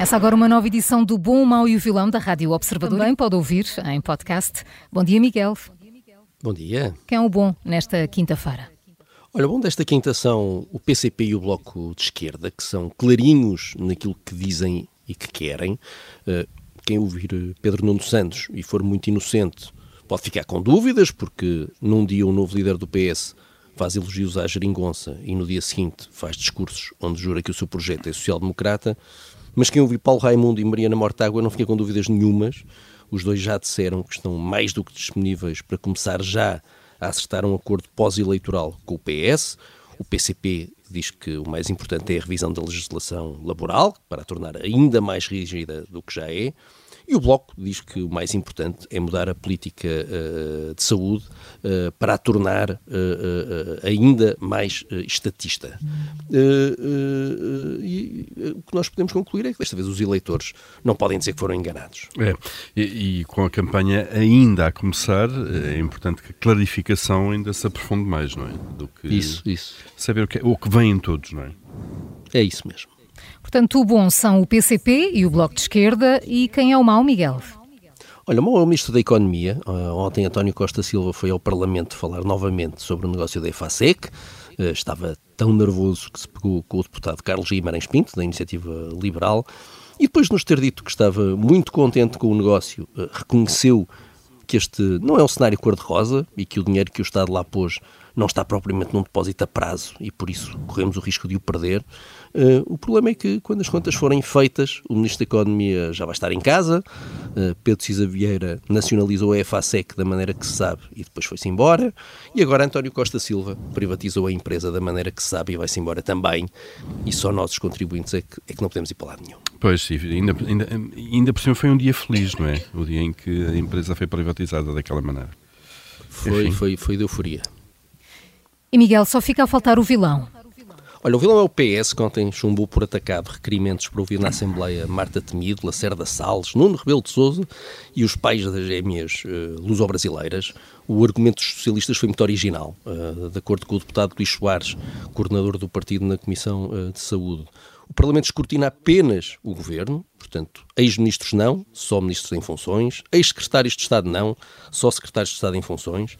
Começa agora uma nova edição do Bom, o Mau e o Vilão da Rádio Observador. Também pode ouvir em podcast. Bom dia, Miguel. Bom dia. Quem é o bom nesta quinta-feira? Olha, bom desta quinta são o PCP e o Bloco de Esquerda, que são clarinhos naquilo que dizem e que querem. Eh, quem ouvir eh, Pedro Nuno Santos e for muito inocente pode ficar com dúvidas, porque num dia o novo líder do PS faz elogios à geringonça e no dia seguinte faz discursos onde jura que o seu projeto é social-democrata. Mas quem ouviu Paulo Raimundo e Mariana Mortágua não fica com dúvidas nenhumas. Os dois já disseram que estão mais do que disponíveis para começar já a acertar um acordo pós-eleitoral com o PS. O PCP diz que o mais importante é a revisão da legislação laboral, para a tornar ainda mais rígida do que já é. E o Bloco diz que o mais importante é mudar a política uh, de saúde uh, para a tornar uh, ainda mais estatista. e o que nós podemos concluir é que desta vez os eleitores não podem dizer que foram enganados. É, e, e com a campanha ainda a começar, é importante que a clarificação ainda se aprofunde mais, não é? Do que isso, isso. Saber o que, o que vem em todos, não é? É isso mesmo. Portanto, o bom são o PCP e o Bloco de Esquerda. E quem é o mau, Miguel? Olha, o mau é o Ministro da Economia. Uh, ontem António Costa Silva foi ao Parlamento falar novamente sobre o negócio da EFASEC. Uh, estava tão nervoso que se pegou com o deputado Carlos Guimarães Pinto, da Iniciativa Liberal. E depois de nos ter dito que estava muito contente com o negócio, uh, reconheceu que este não é um cenário cor-de-rosa e que o dinheiro que o Estado lá pôs não está propriamente num depósito a prazo e por isso corremos o risco de o perder. Uh, o problema é que, quando as contas forem feitas, o Ministro da Economia já vai estar em casa. Uh, Pedro Cisa Vieira nacionalizou a EFASEC da maneira que se sabe e depois foi-se embora. E agora António Costa Silva privatizou a empresa da maneira que se sabe e vai-se embora também. E só nós, os contribuintes, é que, é que não podemos ir para lado nenhum. Pois, sim, ainda, ainda, ainda por cima foi um dia feliz, não é? O dia em que a empresa foi privatizada daquela maneira. Foi, foi, foi de euforia. E Miguel, só fica a faltar o vilão. Olha, o vilão é o PS, que ontem chumbou por atacado requerimentos para ouvir na Assembleia Marta Temido, Lacerda Salles, Nuno Rebelo de Sousa e os pais das gêmeas uh, luso-brasileiras. O argumento dos socialistas foi muito original, uh, de acordo com o deputado Luís Soares, coordenador do partido na Comissão uh, de Saúde. O Parlamento escrutina apenas o Governo, portanto, ex-ministros não, só ministros em funções, ex-secretários de Estado não, só secretários de Estado em funções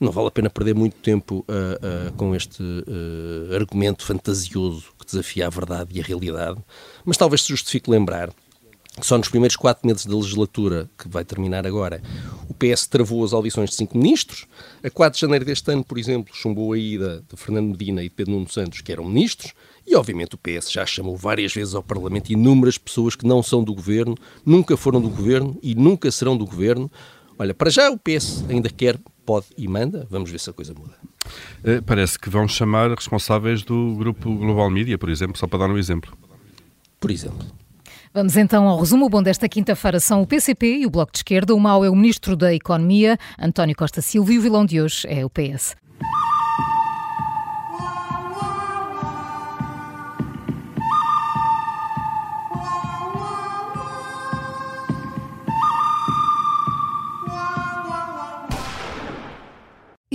não vale a pena perder muito tempo uh, uh, com este uh, argumento fantasioso que desafia a verdade e a realidade, mas talvez se justifique lembrar que só nos primeiros quatro meses da legislatura, que vai terminar agora, o PS travou as audições de cinco ministros. A 4 de janeiro deste ano, por exemplo, chumbou a ida de Fernando Medina e de Pedro Nuno Santos, que eram ministros, e obviamente o PS já chamou várias vezes ao Parlamento inúmeras pessoas que não são do governo, nunca foram do governo e nunca serão do governo. Olha, para já o PS ainda quer pode e manda, vamos ver se a coisa muda. Eh, parece que vão chamar responsáveis do grupo Global Media, por exemplo, só para dar um exemplo. Por exemplo. Vamos então ao resumo. O bom desta quinta-feira são o PCP e o Bloco de Esquerda. O mau é o Ministro da Economia, António Costa Silva, e o vilão de hoje é o PS.